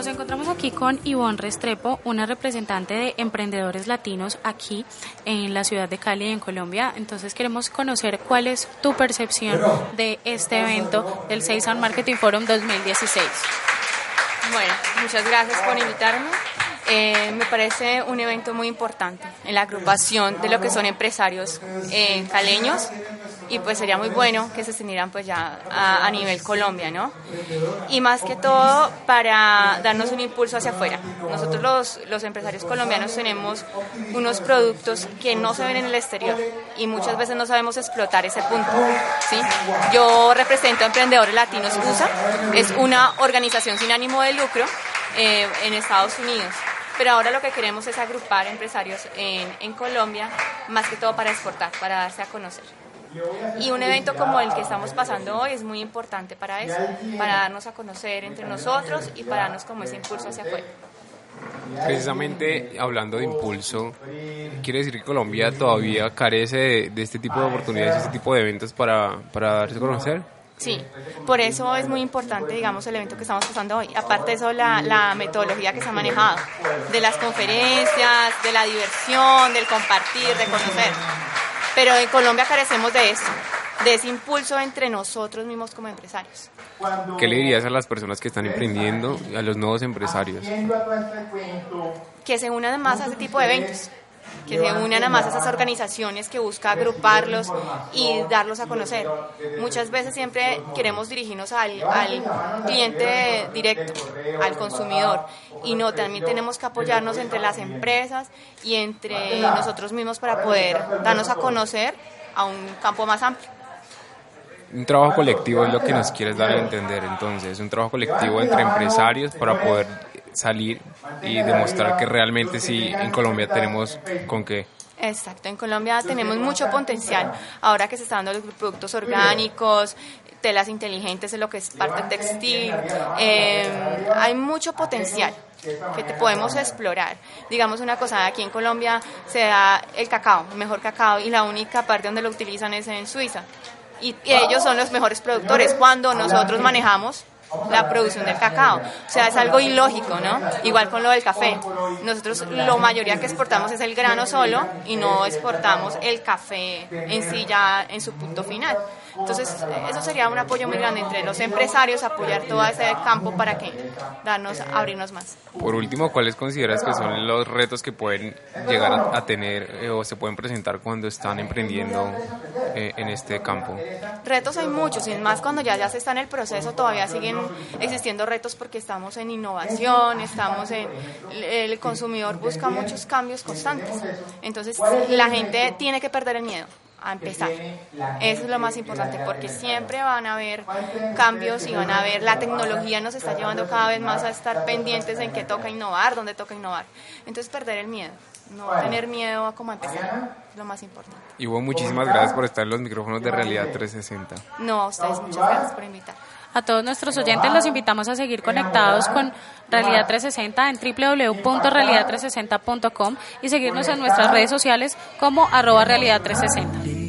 nos encontramos aquí con Ivonne Restrepo, una representante de emprendedores latinos aquí en la ciudad de Cali, en Colombia. Entonces queremos conocer cuál es tu percepción de este evento del Season Marketing Forum 2016. Bueno, muchas gracias por invitarme. Eh, me parece un evento muy importante en la agrupación de lo que son empresarios eh, caleños y pues sería muy bueno que se extendieran pues ya a, nivel Colombia, ¿no? Y más que todo para darnos un impulso hacia afuera. Nosotros los, los empresarios colombianos tenemos unos productos que no se ven en el exterior y muchas veces no sabemos explotar ese punto. Yo represento a Emprendedores Latinos USA, es una organización sin ánimo de lucro eh, en Estados Unidos pero ahora lo que queremos es agrupar empresarios en, en, Colombia, más que todo para exportar, para darse a conocer. Y un evento como el que estamos pasando hoy es muy importante para eso, para darnos a conocer entre nosotros y para darnos como ese impulso hacia afuera. Precisamente hablando de impulso, ¿quiere decir que Colombia todavía carece de, este tipo de oportunidades, de este tipo de eventos para, para darse a conocer? Sí, por eso es muy importante, digamos, el evento que estamos pasando hoy. Aparte de eso, la, la, metodología que se ha manejado, de las conferencias, de la diversión, del compartir, de conocer. Pero en Colombia carecemos de eso, de ese impulso entre nosotros mismos como empresarios. ¿Qué le dirías a las personas que están emprendiendo, a los nuevos empresarios? Que se unan más a ese tipo de eventos que se unan a más esas organizaciones que busca agruparlos y darlos a conocer. Muchas veces siempre queremos dirigirnos al, al cliente directo, al consumidor, y no, también tenemos que apoyarnos entre las empresas y entre nosotros mismos para poder darnos a conocer a un campo más amplio un trabajo colectivo es lo que nos quieres dar a entender entonces, un trabajo colectivo entre empresarios para poder salir y demostrar que realmente sí en Colombia tenemos con qué. Exacto, en Colombia tenemos mucho potencial. Ahora que se están dando los productos orgánicos, telas inteligentes en lo que es parte textil, eh, hay mucho potencial que te podemos explorar. Digamos una cosa, aquí en Colombia se da el cacao, el mejor cacao, y la única parte donde lo utilizan es en Suiza. y ellos son los mejores productores. Cuando nosotros manejamos la producción del cacao. O sea, es algo ilógico, ¿no? Igual con lo del café. Nosotros lo mayoría que exportamos es el grano solo y no exportamos el café en sí ya en su punto final. Entonces, eso sería un apoyo muy grande entre los empresarios, apoyar todo ese campo para que darnos, abrirnos más. Por último, ¿cuáles consideras que son los retos que pueden llegar a, tener eh, o se pueden presentar cuando están emprendiendo eh, en este campo? Retos hay muchos, y más cuando ya, ya se está en el proceso, todavía siguen existiendo retos porque estamos en innovación, estamos en... El consumidor busca muchos cambios constantes. Entonces, la gente tiene que perder el miedo a empezar. Eso es lo más importante porque siempre van a haber cambios y van a haber, la tecnología nos está llevando cada vez más a estar pendientes en qué toca innovar, dónde toca innovar. Entonces perder el miedo, no tener miedo a cómo empezar, es lo más importante. Y hubo muchísimas gracias por estar en los micrófonos de Realidad 360. No, a ustedes muchas gracias por invitar. A todos nuestros oyentes los invitamos a seguir conectados con Realidad 360 en www.realidad360.com y seguirnos en nuestras redes sociales como arroba realidad 360.